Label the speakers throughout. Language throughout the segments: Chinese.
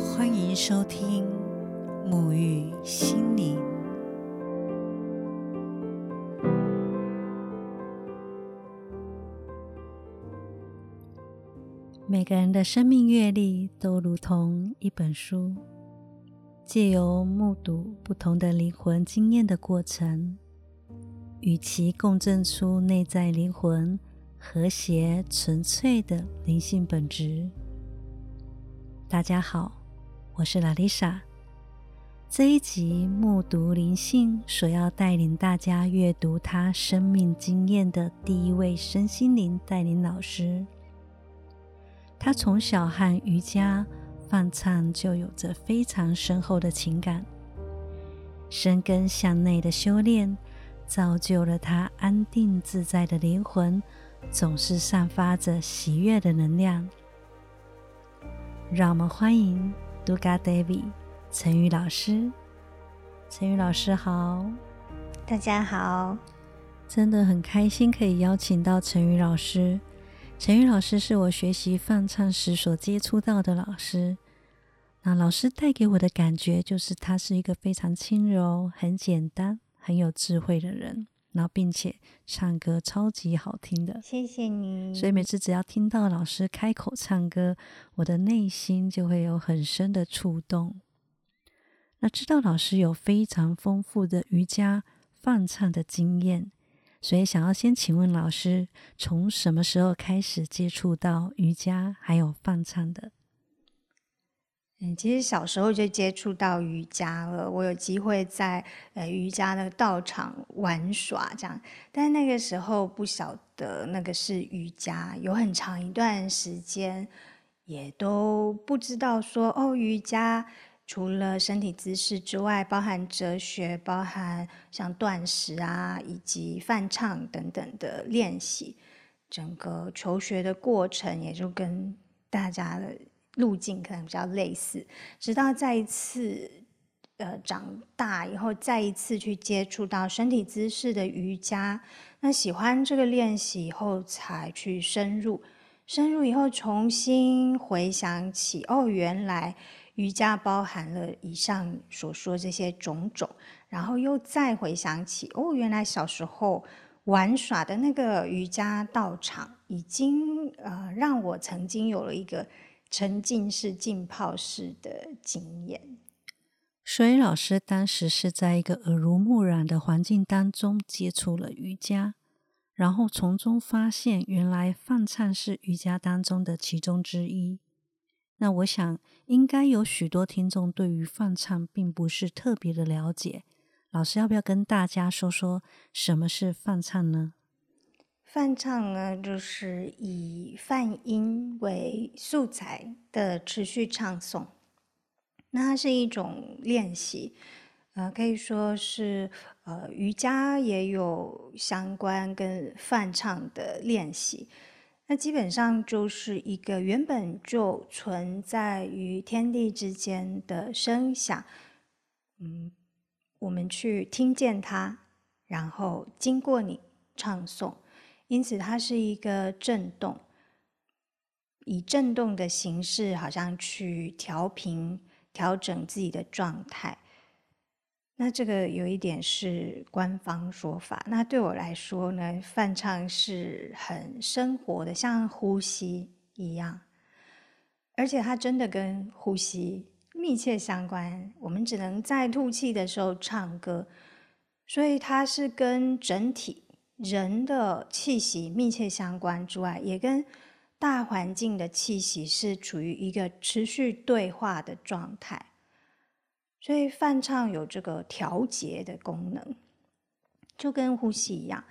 Speaker 1: 欢迎收听沐浴心灵。每个人的生命阅历都如同一本书，借由目睹不同的灵魂经验的过程，与其共振出内在灵魂和谐纯粹的灵性本质。大家好，我是拉丽莎。这一集目读灵性所要带领大家阅读他生命经验的第一位身心灵带领老师。他从小和瑜伽、放唱就有着非常深厚的情感，深根向内的修炼，造就了他安定自在的灵魂，总是散发着喜悦的能量。让我们欢迎 Duga David 陈宇老师。陈宇老师好，
Speaker 2: 大家好，
Speaker 1: 真的很开心可以邀请到陈宇老师。陈宇老师是我学习放唱时所接触到的老师。那老师带给我的感觉就是，他是一个非常轻柔、很简单、很有智慧的人。然后，并且唱歌超级好听的。
Speaker 2: 谢谢你。
Speaker 1: 所以每次只要听到老师开口唱歌，我的内心就会有很深的触动。那知道老师有非常丰富的瑜伽放唱的经验。所以，想要先请问老师，从什么时候开始接触到瑜伽还有放唱的？
Speaker 2: 嗯，其实小时候就接触到瑜伽了。我有机会在呃瑜伽的道场玩耍，这样，但那个时候不晓得那个是瑜伽，有很长一段时间也都不知道说哦，瑜伽。除了身体姿势之外，包含哲学，包含像断食啊，以及泛唱等等的练习，整个求学的过程也就跟大家的路径可能比较类似。直到再一次呃长大以后，再一次去接触到身体姿势的瑜伽，那喜欢这个练习以后，才去深入，深入以后重新回想起，哦，原来。瑜伽包含了以上所说这些种种，然后又再回想起，哦，原来小时候玩耍的那个瑜伽道场，已经呃让我曾经有了一个沉浸式浸泡式的经验。
Speaker 1: 所以老师当时是在一个耳濡目染的环境当中接触了瑜伽，然后从中发现，原来放唱是瑜伽当中的其中之一。那我想，应该有许多听众对于放唱并不是特别的了解。老师要不要跟大家说说什么是放唱呢？
Speaker 2: 泛唱呢，就是以泛音为素材的持续唱诵。那它是一种练习，呃，可以说是呃瑜伽也有相关跟泛唱的练习。那基本上就是一个原本就存在于天地之间的声响，嗯，我们去听见它，然后经过你唱诵，因此它是一个震动，以震动的形式，好像去调频、调整自己的状态。那这个有一点是官方说法，那对我来说呢，泛唱是很生活的，像呼吸一样，而且它真的跟呼吸密切相关。我们只能在吐气的时候唱歌，所以它是跟整体人的气息密切相关之外，也跟大环境的气息是处于一个持续对话的状态。所以泛唱有这个调节的功能，就跟呼吸一样，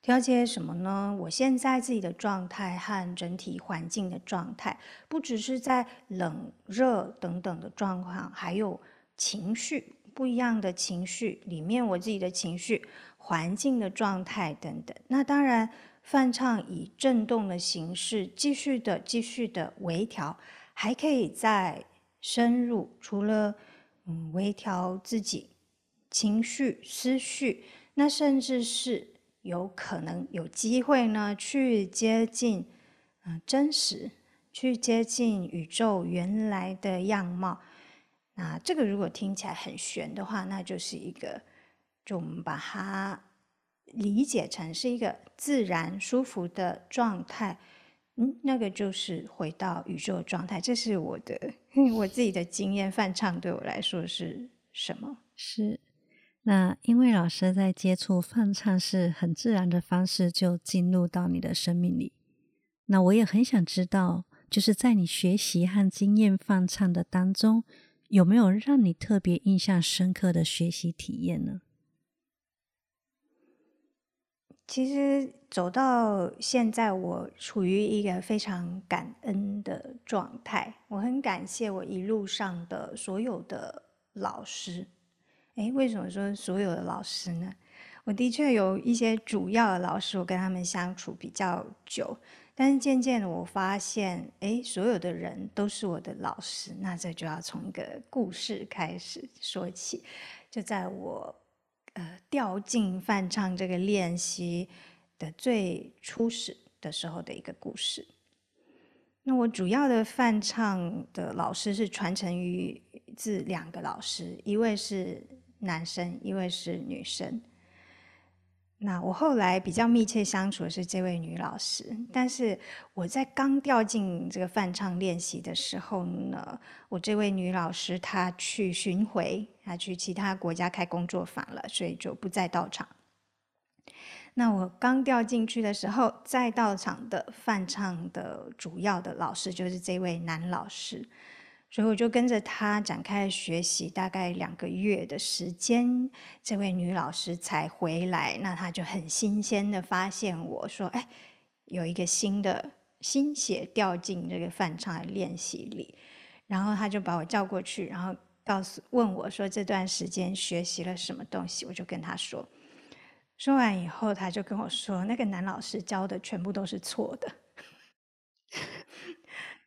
Speaker 2: 调节什么呢？我现在自己的状态和整体环境的状态，不只是在冷热等等的状况，还有情绪不一样的情绪里面，我自己的情绪、环境的状态等等。那当然，泛唱以震动的形式继续的、继续的微调，还可以再深入，除了。嗯，微调自己情绪、思绪，那甚至是有可能有机会呢，去接近嗯真实，去接近宇宙原来的样貌，那这个如果听起来很玄的话，那就是一个，就我们把它理解成是一个自然舒服的状态。嗯，那个就是回到宇宙状态。这是我的 我自己的经验，泛唱对我来说是什么？
Speaker 1: 是。那因为老师在接触泛唱是很自然的方式，就进入到你的生命里。那我也很想知道，就是在你学习和经验泛唱的当中，有没有让你特别印象深刻的学习体验呢？
Speaker 2: 其实走到现在，我处于一个非常感恩的状态。我很感谢我一路上的所有的老师。诶，为什么说所有的老师呢？我的确有一些主要的老师，我跟他们相处比较久，但是渐渐的我发现，诶，所有的人都是我的老师。那这就要从一个故事开始说起。就在我呃掉进翻唱这个练习的最初始的时候的一个故事。那我主要的翻唱的老师是传承于自两个老师，一位是。男生，一位是女生。那我后来比较密切相处的是这位女老师，但是我在刚调进这个泛唱练习的时候呢，我这位女老师她去巡回，她去其他国家开工作坊了，所以就不再到场。那我刚调进去的时候，再到场的泛唱的主要的老师就是这位男老师。所以我就跟着他展开学习，大概两个月的时间，这位女老师才回来。那她就很新鲜的发现我说：“哎，有一个新的心血掉进这个翻唱的练习里。”然后他就把我叫过去，然后告诉问我说：“这段时间学习了什么东西？”我就跟他说。说完以后，他就跟我说：“那个男老师教的全部都是错的。”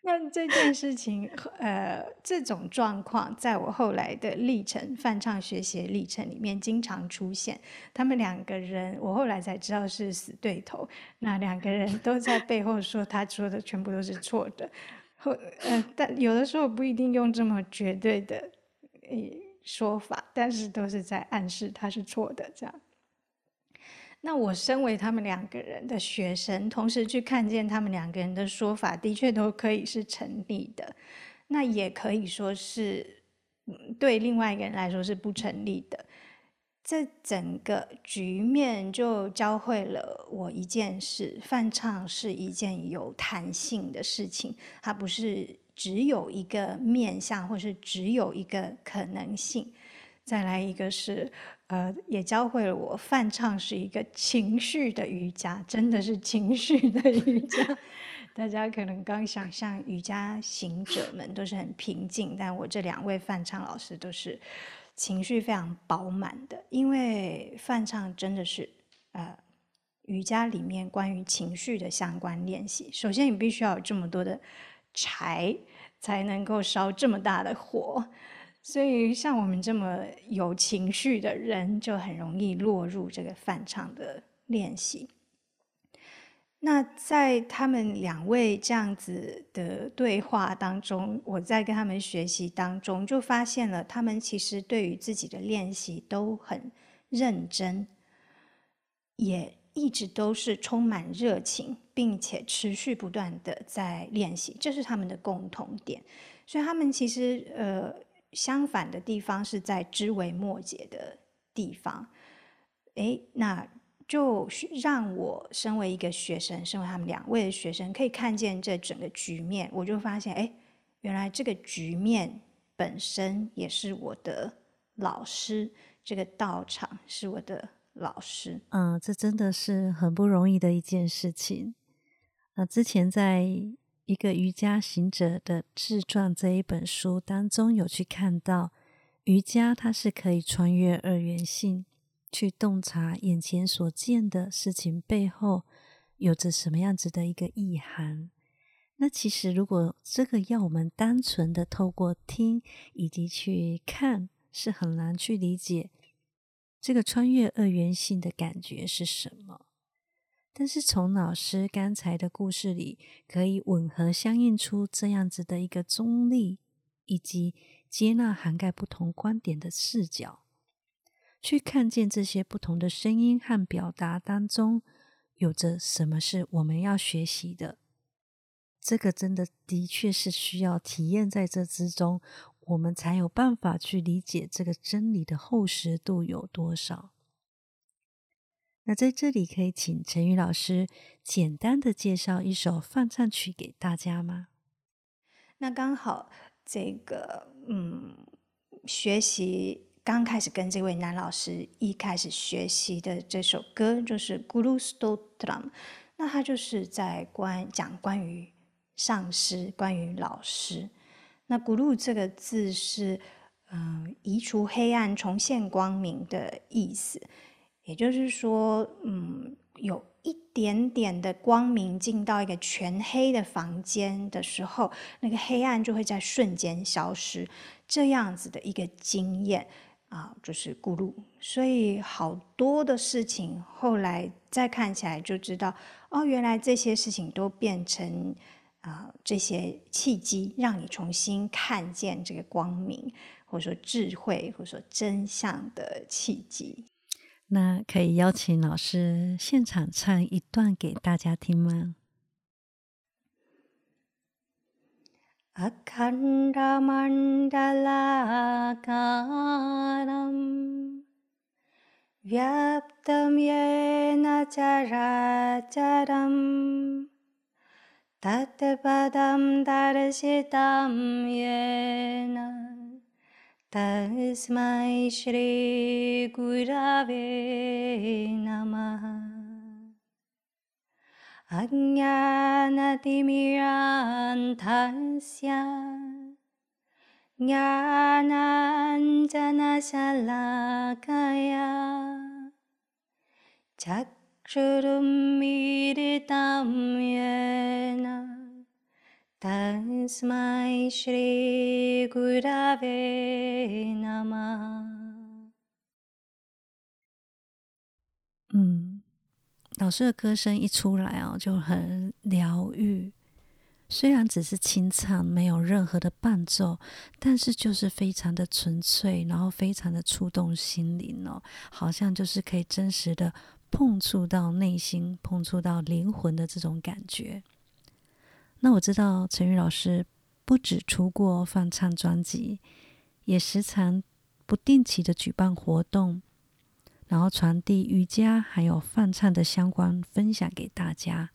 Speaker 2: 那这件事情，呃，这种状况，在我后来的历程，翻唱学习历程里面经常出现。他们两个人，我后来才知道是死对头。那两个人都在背后说他说的全部都是错的，后呃，但有的时候不一定用这么绝对的呃说法，但是都是在暗示他是错的这样。那我身为他们两个人的学生，同时去看见他们两个人的说法，的确都可以是成立的。那也可以说是，对另外一个人来说是不成立的。这整个局面就教会了我一件事：泛唱是一件有弹性的事情，它不是只有一个面向，或是只有一个可能性。再来一个是。呃，也教会了我，泛唱是一个情绪的瑜伽，真的是情绪的瑜伽。大家可能刚想象瑜伽行者们都是很平静，但我这两位泛唱老师都是情绪非常饱满的，因为泛唱真的是呃瑜伽里面关于情绪的相关练习。首先，你必须要有这么多的柴，才能够烧这么大的火。所以，像我们这么有情绪的人，就很容易落入这个反唱的练习。那在他们两位这样子的对话当中，我在跟他们学习当中，就发现了他们其实对于自己的练习都很认真，也一直都是充满热情，并且持续不断的在练习，这是他们的共同点。所以，他们其实呃。相反的地方是在枝微末节的地方，哎，那就让我身为一个学生，身为他们两位的学生，可以看见这整个局面。我就发现，哎，原来这个局面本身也是我的老师，这个道场是我的老师。
Speaker 1: 嗯，这真的是很不容易的一件事情。那之前在。一个瑜伽行者的自传这一本书当中，有去看到瑜伽，它是可以穿越二元性，去洞察眼前所见的事情背后有着什么样子的一个意涵。那其实，如果这个要我们单纯的透过听以及去看，是很难去理解这个穿越二元性的感觉是什么。但是从老师刚才的故事里，可以吻合相应出这样子的一个中立以及接纳涵盖不同观点的视角，去看见这些不同的声音和表达当中，有着什么是我们要学习的。这个真的的确是需要体验在这之中，我们才有办法去理解这个真理的厚实度有多少。那在这里可以请陈宇老师简单的介绍一首放唱曲给大家吗？
Speaker 2: 那刚好这个嗯，学习刚开始跟这位男老师一开始学习的这首歌就是《Guru Stotram》，那他就是在关讲关于。上师关于老师，那 “guru” 这个字是嗯移除黑暗、重现光明的意思。也就是说，嗯，有一点点的光明进到一个全黑的房间的时候，那个黑暗就会在瞬间消失。这样子的一个经验啊，就是咕噜。所以好多的事情后来再看起来就知道，哦，原来这些事情都变成。啊，这些契机让你重新看见这个光明，或者说智慧，或者说真相的契机。
Speaker 1: 那可以邀请老师现场唱一段给大家听吗？
Speaker 2: Akhanda mandala karam vyaptam yena chara charam तत्पदं दर्शितं येन तस्मै श्रीगुरवे नमः। अज्ञानतिमिरान्धस्य ज्ञानाञ्जनशलाकया चक्षुरुन्मीलितं येन तस्मै श्रीगुरवे नमः。
Speaker 1: 嗯，老师的歌声一出来哦，就很疗愈。虽然只是清唱，没有任何的伴奏，但是就是非常的纯粹，然后非常的触动心灵哦，好像就是可以真实的。碰触到内心、碰触到灵魂的这种感觉。 那我知道陈宇老师不止出过翻唱专辑，也时常不定期的举办活动，然后传递瑜伽还有翻唱的相关分享给大家，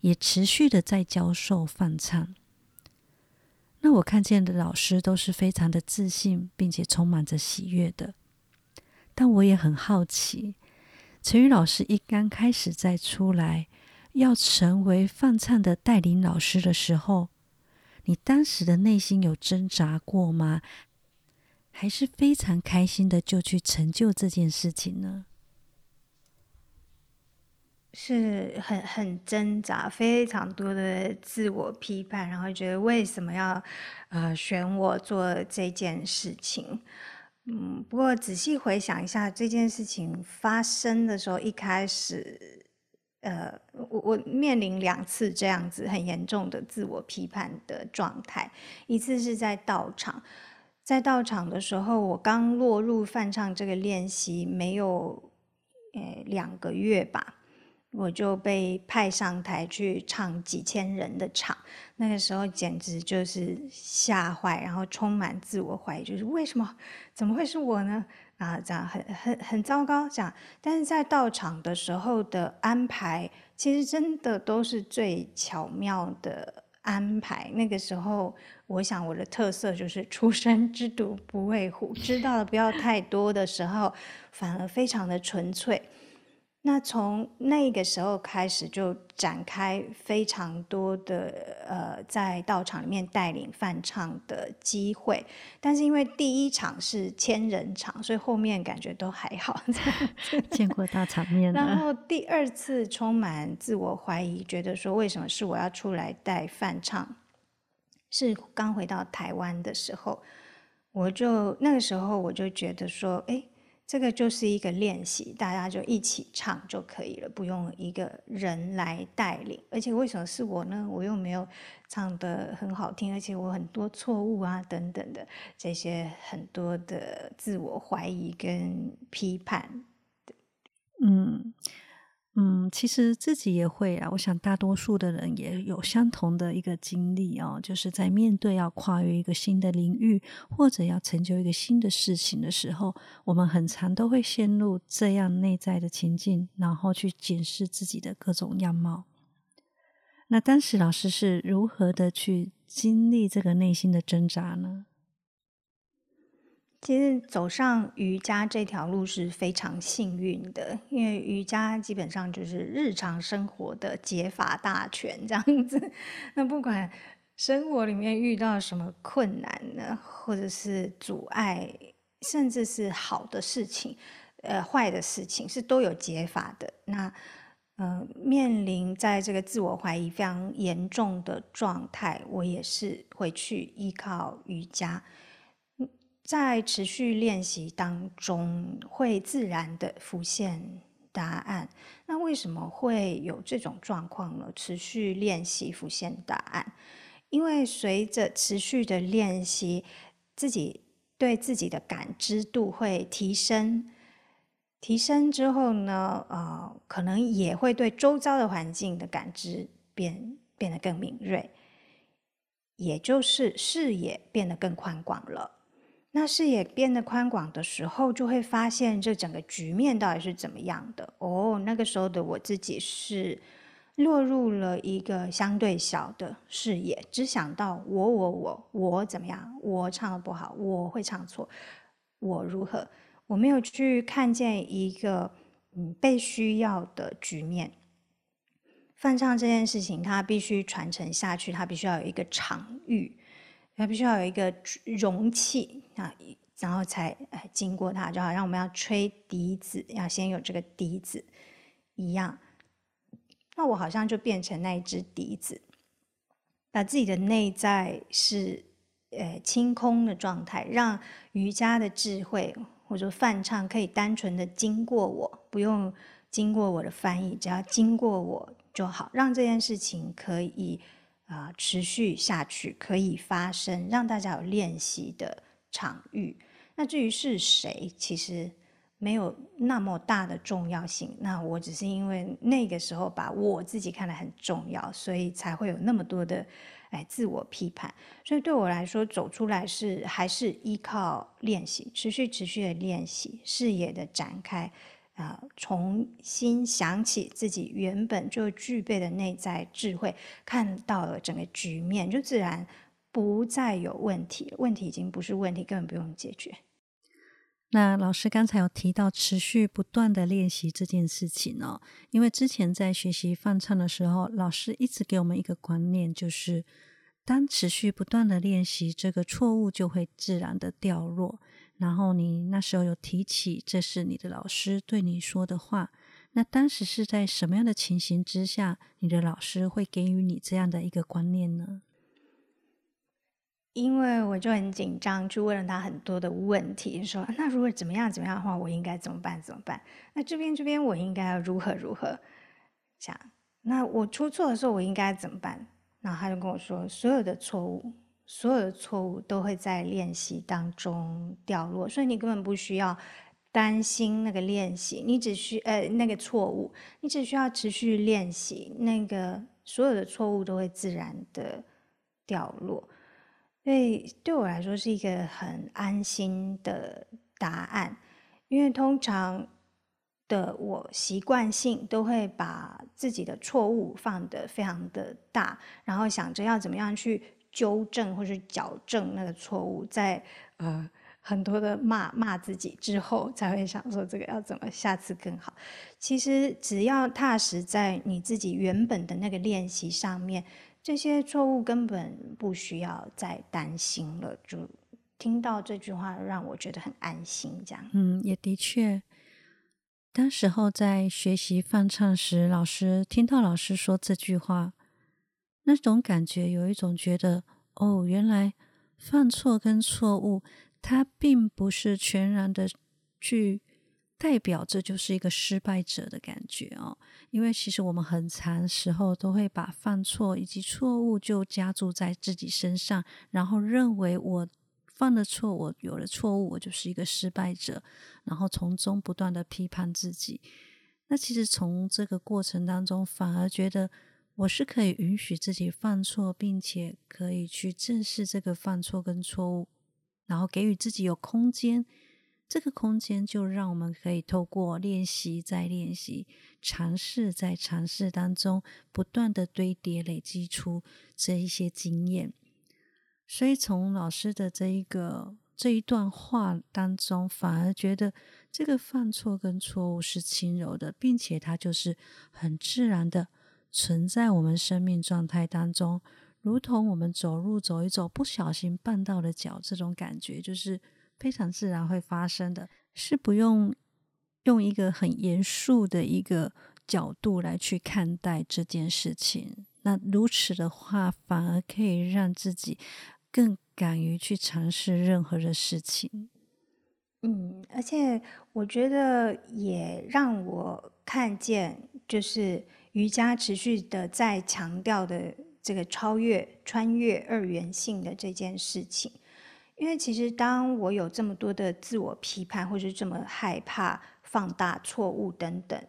Speaker 1: 也持续的在教授翻唱。那我看见的老师都是非常的自信，并且充满着喜悦的。但我也很好奇。陈宇老师一刚开始在出来要成为放唱的带领老师的时候，你当时的内心有挣扎过吗？还是非常开心的就去成就这件事情呢？
Speaker 2: 是很很挣扎，非常多的自我批判，然后觉得为什么要呃选我做这件事情？嗯，不过仔细回想一下这件事情发生的时候，一开始，呃，我我面临两次这样子很严重的自我批判的状态。一次是在道场，在道场的时候，我刚落入泛唱这个练习没有，呃，两个月吧。我就被派上台去唱几千人的场，那个时候简直就是吓坏，然后充满自我怀疑，就是为什么？怎么会是我呢？啊，这样很很很糟糕，这样。但是在到场的时候的安排，其实真的都是最巧妙的安排。那个时候，我想我的特色就是初生之犊不畏虎，知道的不要太多的时候，反而非常的纯粹。那从那个时候开始，就展开非常多的呃，在道场里面带领翻唱的机会。但是因为第一场是千人场，所以后面感觉都还好。
Speaker 1: 见过大场面。
Speaker 2: 然后第二次充满自我怀疑，觉得说为什么是我要出来带翻唱？是刚回到台湾的时候，我就那个时候我就觉得说，哎。这个就是一个练习，大家就一起唱就可以了，不用一个人来带领。而且为什么是我呢？我又没有唱得很好听，而且我很多错误啊，等等的这些很多的自我怀疑跟批判。
Speaker 1: 嗯。嗯，其实自己也会啊。我想大多数的人也有相同的一个经历哦，就是在面对要跨越一个新的领域，或者要成就一个新的事情的时候，我们很常都会陷入这样内在的情境，然后去检视自己的各种样貌。那当时老师是如何的去经历这个内心的挣扎呢？
Speaker 2: 其实走上瑜伽这条路是非常幸运的，因为瑜伽基本上就是日常生活的解法大全这样子。那不管生活里面遇到什么困难呢，或者是阻碍，甚至是好的事情、呃坏的事情，是都有解法的。那呃面临在这个自我怀疑非常严重的状态，我也是会去依靠瑜伽。在持续练习当中，会自然的浮现答案。那为什么会有这种状况呢？持续练习浮现答案，因为随着持续的练习，自己对自己的感知度会提升。提升之后呢，呃，可能也会对周遭的环境的感知变变得更敏锐，也就是视野变得更宽广了。那视野变得宽广的时候，就会发现这整个局面到底是怎么样的哦。那个时候的我自己是落入了一个相对小的视野，只想到我我我我怎么样，我唱的不好，我会唱错，我如何，我没有去看见一个嗯被需要的局面。翻唱这件事情，它必须传承下去，它必须要有一个场域。它必须要有一个容器啊，然后才经过它，就好像我们要吹笛子，要先有这个笛子一样。那我好像就变成那一只笛子，把自己的内在是呃清空的状态，让瑜伽的智慧或者泛唱可以单纯的经过我，不用经过我的翻译，只要经过我就好，让这件事情可以。啊，持续下去可以发生，让大家有练习的场域。那至于是谁，其实没有那么大的重要性。那我只是因为那个时候把我自己看得很重要，所以才会有那么多的哎自我批判。所以对我来说，走出来是还是依靠练习，持续持续的练习，视野的展开。啊，重新想起自己原本就具备的内在智慧，看到了整个局面，就自然不再有问题。问题已经不是问题，根本不用解决。
Speaker 1: 那老师刚才有提到持续不断的练习这件事情哦，因为之前在学习放唱的时候，老师一直给我们一个观念，就是当持续不断的练习，这个错误就会自然的掉落。然后你那时候有提起，这是你的老师对你说的话。那当时是在什么样的情形之下，你的老师会给予你这样的一个观念呢？
Speaker 2: 因为我就很紧张，去问了他很多的问题，说那如果怎么样怎么样的话，我应该怎么办？怎么办？那这边这边我应该要如何如何讲？那我出错的时候我应该怎么办？然后他就跟我说，所有的错误。所有的错误都会在练习当中掉落，所以你根本不需要担心那个练习，你只需呃那个错误，你只需要持续练习，那个所有的错误都会自然的掉落。所以对我来说是一个很安心的答案，因为通常的我习惯性都会把自己的错误放得非常的大，然后想着要怎么样去。纠正或是矫正那个错误，在呃很多的骂骂自己之后，才会想说这个要怎么下次更好。其实只要踏实在你自己原本的那个练习上面，这些错误根本不需要再担心了。就听到这句话，让我觉得很安心。这样，
Speaker 1: 嗯，也的确，当时候在学习放唱时，老师听到老师说这句话。那种感觉有一种觉得哦，原来犯错跟错误，它并不是全然的去代表这就是一个失败者的感觉哦。因为其实我们很长时候都会把犯错以及错误就加注在自己身上，然后认为我犯了错，我有了错误，我就是一个失败者，然后从中不断的批判自己。那其实从这个过程当中，反而觉得我是可以允许自己犯错，并且可以去正视这个犯错跟错误，然后给予自己有空间。这个空间就让我们可以透过练习再练习、尝试在尝试当中，不断的堆叠累积出这一些经验。所以从老师的这一个这一段话当中，反而觉得这个犯错跟错误是轻柔的，并且它就是很自然的存在我们生命状态当中，如同我们走路走一走，不小心绊到了脚，这种感觉就是。非常自然会发生的，是不用用一个很严肃的一个角度来去看待这件事情。那如此的话，反而可以让自己更敢于去尝试任何的事情。
Speaker 2: 嗯，而且我觉得也让我看见，就是瑜伽持续的在强调的这个超越、穿越二元性的这件事情。因为其实，当我有这么多的自我批判，或是这么害怕放大错误等等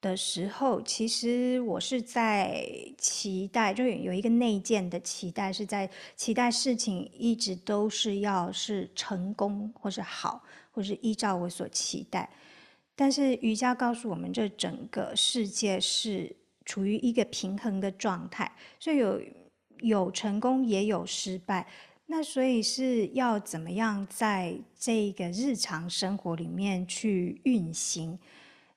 Speaker 2: 的时候，其实我是在期待，就有一个内建的期待，是在期待事情一直都是要是成功，或是好，或是依照我所期待。但是瑜伽告诉我们，这整个世界是处于一个平衡的状态，所以有有成功，也有失败。那所以是要怎么样在这个日常生活里面去运行？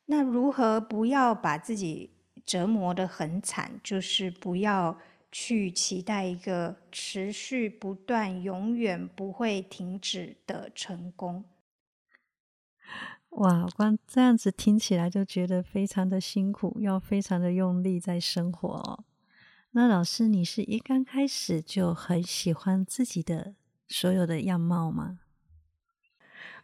Speaker 2: 那如何不要把自己折磨得很惨？就是不要去期待一个持续不断、永远不会停止的成功。
Speaker 1: 哇，光这样子听起来就觉得非常的辛苦，要非常的用力在生活哦。那老师，你是一刚开始就很喜欢自己的所有的样貌吗？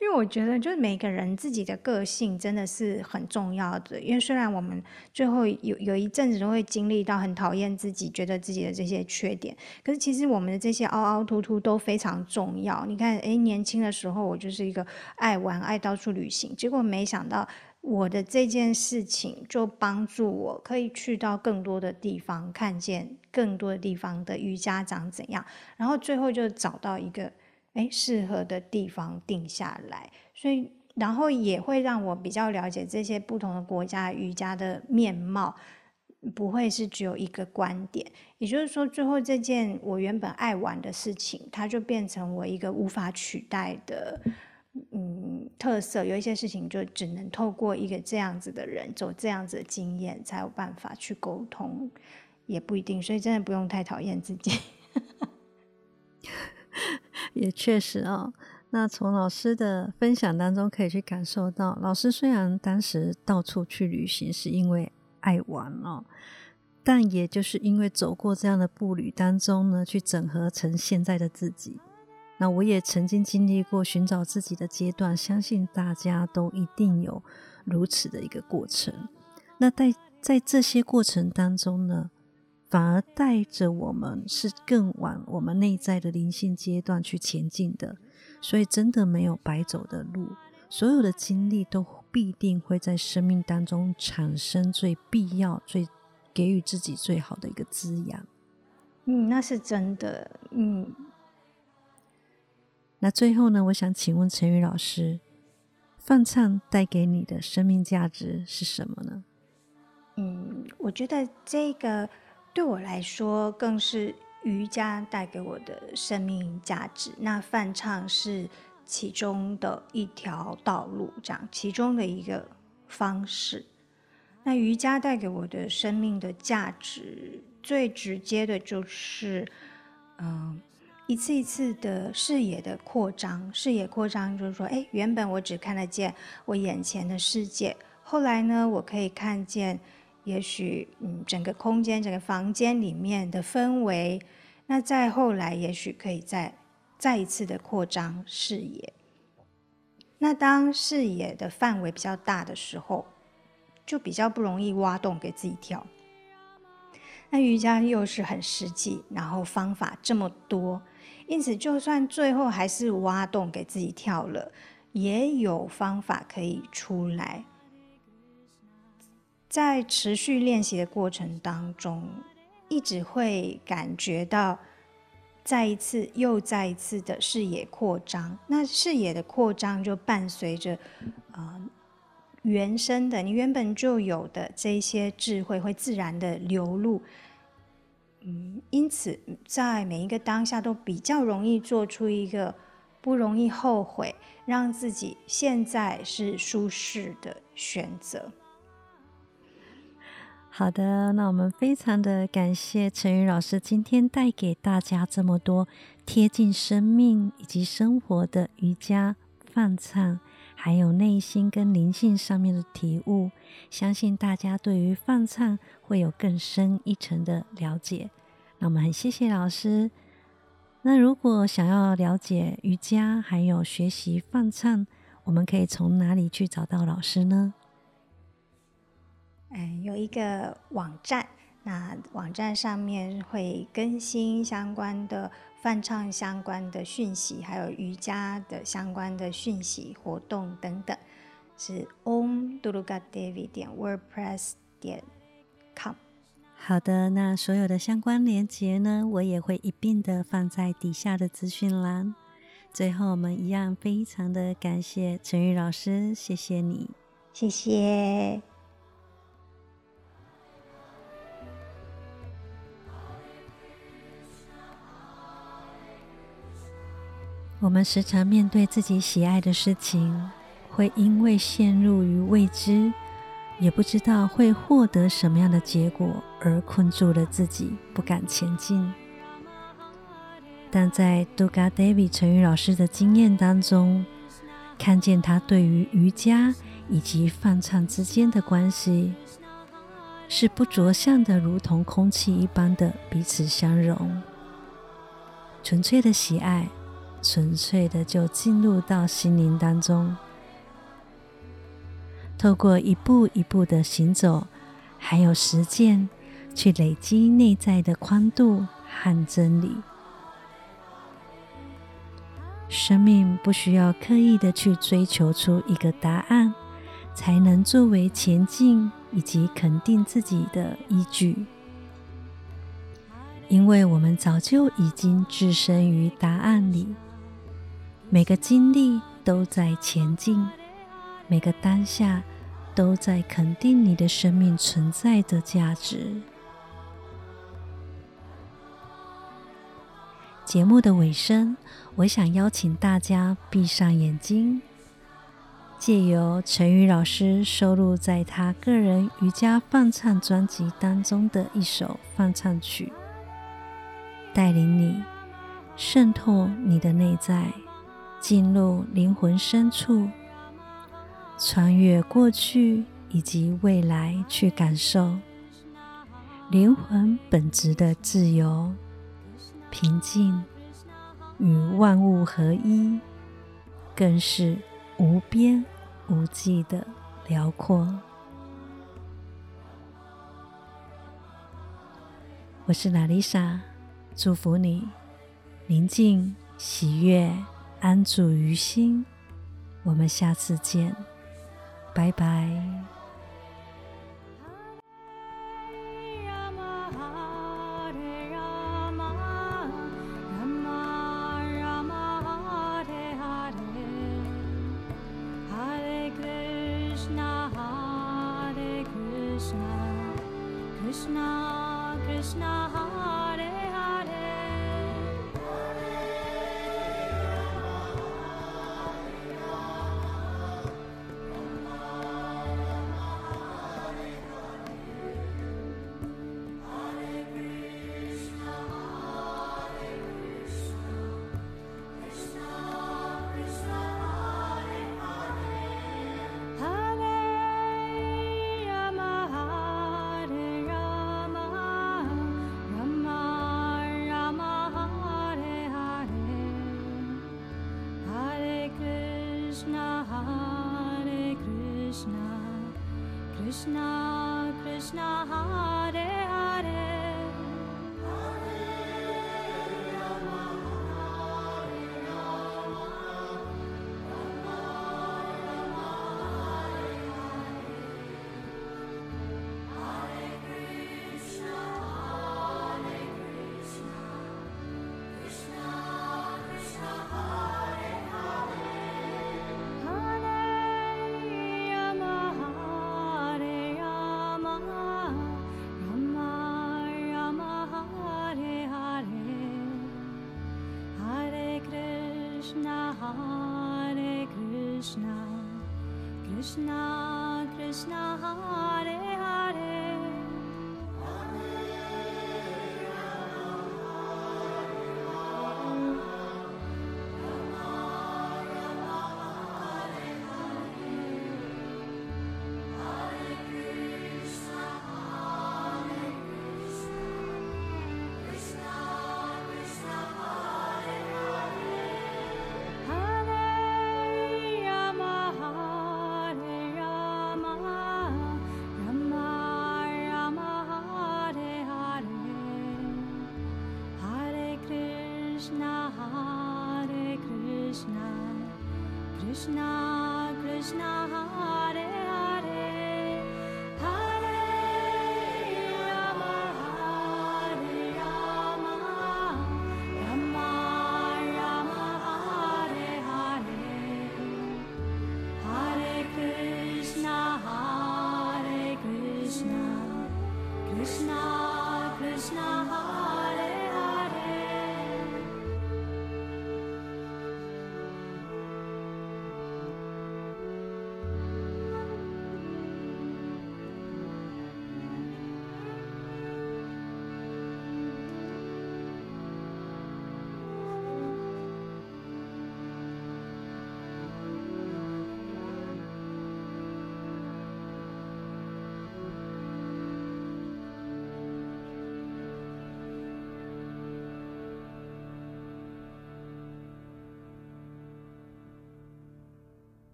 Speaker 2: 因为我觉得，就是每个人自己的个性真的是很重要的。因为虽然我们最后有有一阵子都会经历到很讨厌自己，觉得自己的这些缺点，可是其实我们的这些凹凹凸凸都非常重要。你看，诶，年轻的时候我就是一个爱玩、爱到处旅行，结果没想到。我的这件事情就帮助我可以去到更多的地方，看见更多的地方的瑜伽长怎样，然后最后就找到一个哎适合的地方定下来，所以然后也会让我比较了解这些不同的国家瑜伽的面貌，不会是只有一个观点。也就是说，最后这件我原本爱玩的事情，它就变成我一个无法取代的。嗯，特色有一些事情就只能透过一个这样子的人走这样子的经验，才有办法去沟通，也不一定，所以真的不用太讨厌自己。
Speaker 1: 也确实啊，那从老师的分享当中可以去感受到，老师虽然当时到处去旅行是因为爱玩哦，但也就是因为走过这样的步履当中呢，去整合成现在的自己。那我也曾经经历过寻找自己的阶段，相信大家都一定有如此的一个过程。那在在这些过程当中呢，反而带着我们是更往我们内在的灵性阶段去前进的。所以真的没有白走的路，所有的经历都必定会在生命当中产生最必要、最给予自己最好的一个滋养。
Speaker 2: 嗯，那是真的。嗯。
Speaker 1: 那最后呢？我想请问陈宇老师，放唱带给你的生命价值是什么呢？
Speaker 2: 嗯，我觉得这个对我来说，更是瑜伽带给我的生命价值。那泛唱是其中的一条道路，这样其中的一个方式。那瑜伽带给我的生命的价值，最直接的就是，嗯。一次一次的视野的扩张，视野扩张就是说，哎，原本我只看得见我眼前的世界，后来呢，我可以看见，也许嗯，整个空间、整个房间里面的氛围，那再后来，也许可以再再一次的扩张视野。那当视野的范围比较大的时候，就比较不容易挖洞给自己跳。那瑜伽又是很实际，然后方法这么多，因此就算最后还是挖洞给自己跳了，也有方法可以出来。在持续练习的过程当中，一直会感觉到再一次又再一次的视野扩张。那视野的扩张就伴随着，呃，原生的你原本就有的这些智慧会自然的流露。嗯，因此在每一个当下都比较容易做出一个不容易后悔，让自己现在是舒适的选择。
Speaker 1: 好的，那我们非常的感谢陈宇老师今天带给大家这么多贴近生命以及生活的瑜伽放唱，还有内心跟灵性上面的体悟。相信大家对于放唱会有更深一层的了解。那我们很谢谢老师。那如果想要了解瑜伽还有学习放唱，我们可以从哪里去找到老师呢？
Speaker 2: 嗯，有一个网站，那网站上面会更新相关的翻唱相关的讯息，还有瑜伽的相关的讯息、活动等等，是 om duruga david 点 wordpress 点 com。
Speaker 1: 好的，那所有的相关链接呢，我也会一并的放在底下的资讯栏。最后，我们一样非常的感谢陈玉老师，谢谢你，
Speaker 2: 谢谢。
Speaker 1: 我们时常面对自己喜爱的事情，会因为陷入于未知，也不知道会获得什么样的结果，而困住了自己，不敢前进。但在杜嘎 David 陈宇老师的经验当中，看见他对于瑜伽以及放唱之间的关系，是不着相的，如同空气一般的彼此相融，纯粹的喜爱。纯粹的就进入到心灵当中，透过一步一步的行走，还有实践，去累积内在的宽度和真理。生命不需要刻意的去追求出一个答案，才能作为前进以及肯定自己的依据。因为我们早就已经置身于答案里。每个经历都在前进，每个当下都在肯定你的生命存在的价值。节目的尾声，我想邀请大家闭上眼睛，借由陈宇老师收录在他个人瑜伽放唱专辑当中的一首放唱曲，带领你渗透你的内在。进入灵魂深处，穿越过去以及未来，去感受灵魂本质的自由、平静与万物合一，更是无边无际的辽阔。我是娜丽莎，祝福你宁静喜悦。安住于心，我们下次见，拜拜。
Speaker 2: कृष्णा कृष्णः